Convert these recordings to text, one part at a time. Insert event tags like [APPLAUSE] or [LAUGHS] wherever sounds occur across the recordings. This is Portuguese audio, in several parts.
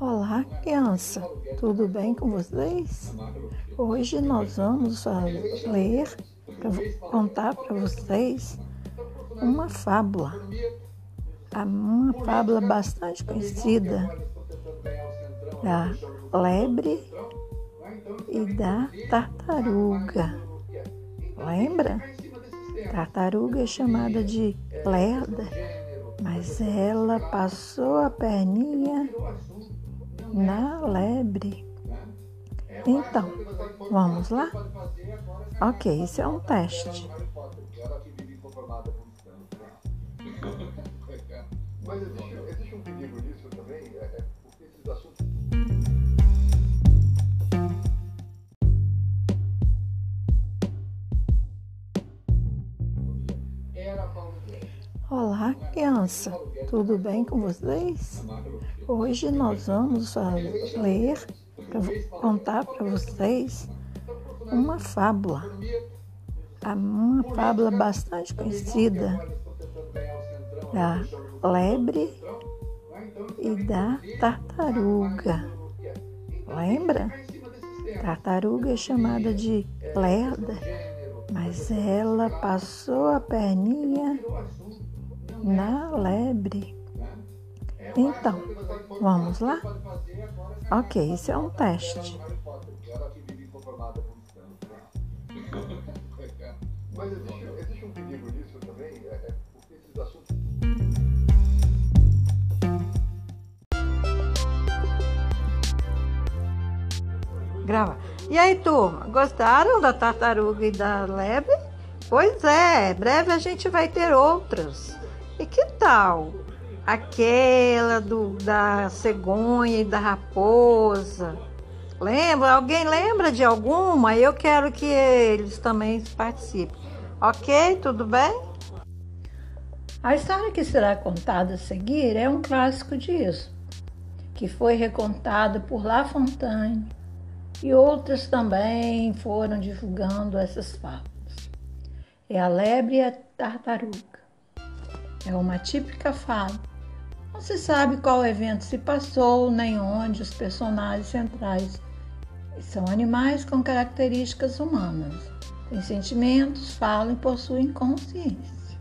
Olá, criança, tudo bem com vocês? Hoje nós vamos ler, contar para vocês uma fábula, uma fábula bastante conhecida da lebre e da tartaruga. Lembra? Tartaruga é chamada de lerda, mas ela passou a perninha na lebre. Então, vamos lá? Ok, isso é um teste. [LAUGHS] Mas existe, existe um perigo nisso também, é, é porque esses assuntos. Criança, tudo bem com vocês? Hoje nós vamos ler, contar para vocês uma fábula, uma fábula bastante conhecida da lebre e da tartaruga. Lembra? Tartaruga é chamada de lerda, mas ela passou a perninha na lebre. Então, vamos lá? Ok, isso é um teste. [LAUGHS] Mas existe, existe um perigo nisso também, é, é porque esses assuntos. Grava. E aí, turma, gostaram da tartaruga e da lebre? Pois é, breve a gente vai ter outras. E que tal aquela do, da cegonha e da raposa? Lembra? Alguém lembra de alguma? Eu quero que eles também participem. Ok? Tudo bem? A história que será contada a seguir é um clássico disso, que foi recontado por La Fontaine e outras também foram divulgando essas fábulas. É a lebre e a tartaruga. É uma típica fala. Não se sabe qual evento se passou, nem onde os personagens centrais são animais com características humanas. Têm sentimentos, falam e possuem consciência.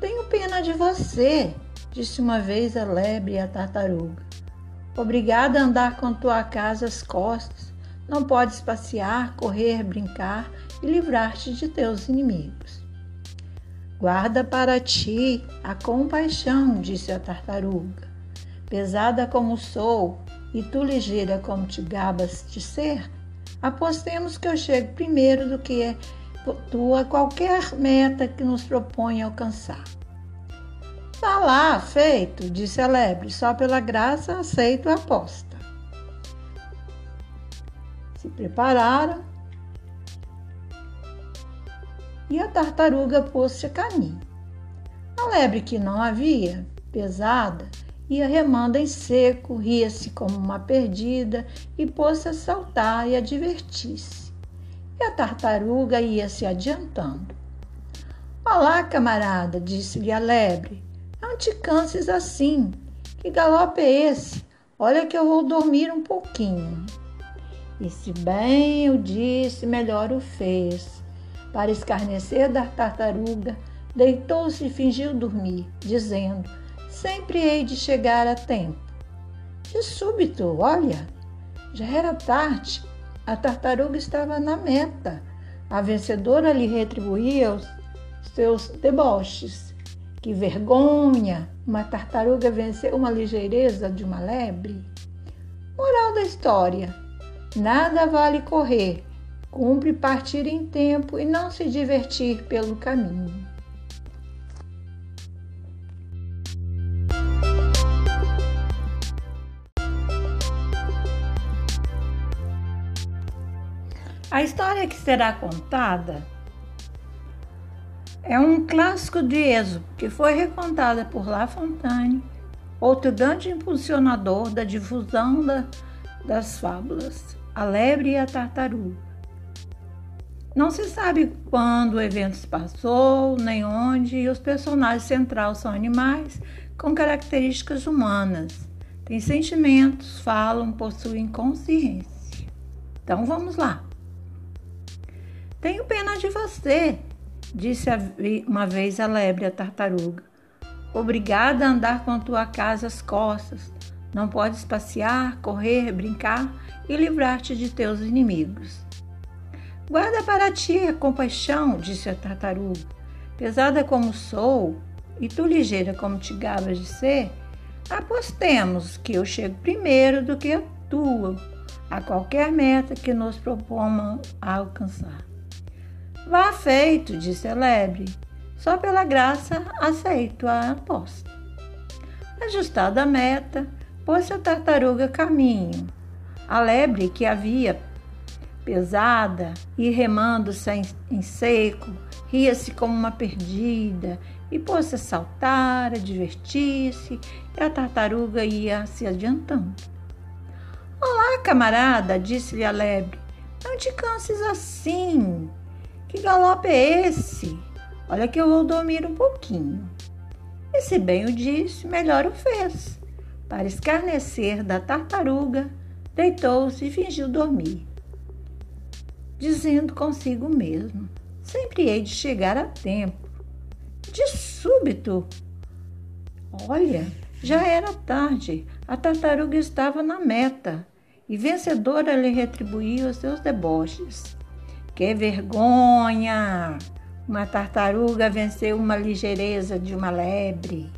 Tenho pena de você, disse uma vez a lebre e a tartaruga. Obrigada a andar com tua casa às costas. Não podes passear, correr, brincar e livrar-te de teus inimigos. Guarda para ti a compaixão, disse a tartaruga. Pesada como sou, e tu ligeira como te gabas de ser, apostemos que eu chego primeiro do que é tua qualquer meta que nos propõe alcançar. Tá lá, feito, disse a lebre, só pela graça aceito a aposta. Se prepararam e a tartaruga pôs-se a caminho. A lebre que não havia, pesada, ia remando em seco, ria-se como uma perdida e pôs-se a saltar e a divertir-se. E a tartaruga ia se adiantando. Olá, camarada, disse-lhe a lebre. Não te canses assim. Que galope é esse? Olha que eu vou dormir um pouquinho. E se bem o disse, melhor o fez. Para escarnecer da tartaruga, deitou-se e fingiu dormir, dizendo: Sempre hei de chegar a tempo. De súbito, olha, já era tarde, a tartaruga estava na meta. A vencedora lhe retribuía os seus deboches. Que vergonha! Uma tartaruga venceu uma ligeireza de uma lebre. Moral da história: nada vale correr Cumpre partir em tempo e não se divertir pelo caminho. A história que será contada é um clássico de Êxodo que foi recontada por La Fontaine, outro grande impulsionador da difusão da, das fábulas, a lebre e a tartaruga. Não se sabe quando o evento se passou, nem onde, e os personagens centrais são animais com características humanas. têm sentimentos, falam, possuem consciência. Então vamos lá. Tenho pena de você, disse uma vez a lebre à tartaruga. Obrigada a andar com tua casa às costas. Não podes passear, correr, brincar e livrar-te de teus inimigos. Guarda para ti a compaixão, disse a tartaruga. Pesada como sou, e tu ligeira como te gabas de ser, apostemos que eu chego primeiro do que a tua, a qualquer meta que nos propomos a alcançar. Vá feito, disse a lebre. Só pela graça aceito a aposta. Ajustada a meta, pôs a tartaruga caminho. A lebre que havia pesada e remando sem, em seco, ria-se como uma perdida e pôs-se a saltar, a divertir-se, e a tartaruga ia se adiantando. Olá, camarada, disse-lhe a lebre, não te canses assim. Que galope é esse? Olha que eu vou dormir um pouquinho. E se bem o disse, melhor o fez. Para escarnecer da tartaruga, deitou-se e fingiu dormir dizendo consigo mesmo: sempre hei de chegar a tempo. De súbito, olha, já era tarde, a tartaruga estava na meta e vencedora lhe retribuía os seus deboches. Que vergonha! Uma tartaruga venceu uma ligeireza de uma lebre.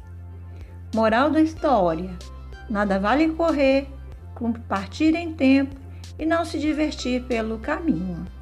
Moral da história: nada vale correr, cumpre partir em tempo e não se divertir pelo caminho.